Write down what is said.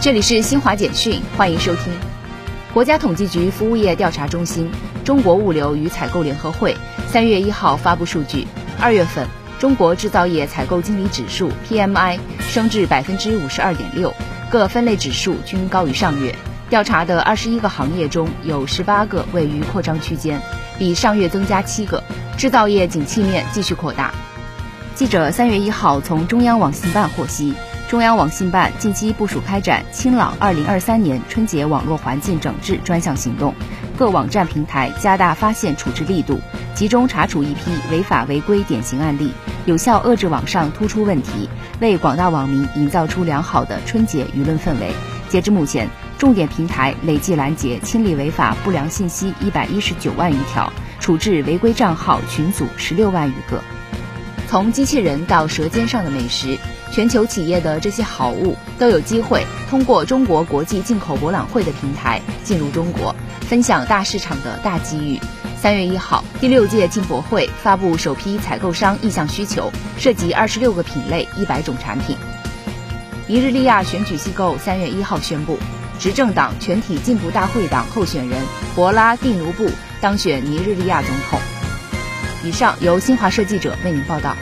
这里是新华简讯，欢迎收听。国家统计局服务业调查中心、中国物流与采购联合会三月一号发布数据，二月份中国制造业采购经理指数 PMI 升至百分之五十二点六，各分类指数均高于上月。调查的二十一个行业中有十八个位于扩张区间，比上月增加七个，制造业景气面继续扩大。记者三月一号从中央网信办获悉。中央网信办近期部署开展“清朗二零二三年春节网络环境整治”专项行动，各网站平台加大发现处置力度，集中查处一批违法违规典型案例，有效遏制网上突出问题，为广大网民营造出良好的春节舆论氛围。截至目前，重点平台累计拦截、清理违法不良信息一百一十九万余条，处置违规账号群组十六万余个。从机器人到舌尖上的美食。全球企业的这些好物都有机会通过中国国际进口博览会的平台进入中国，分享大市场的大机遇。三月一号，第六届进博会发布首批采购商意向需求，涉及二十六个品类、一百种产品。尼日利亚选举机构三月一号宣布，执政党全体进步大会党候选人博拉蒂努布当选尼日利亚总统。以上由新华社记者为您报道。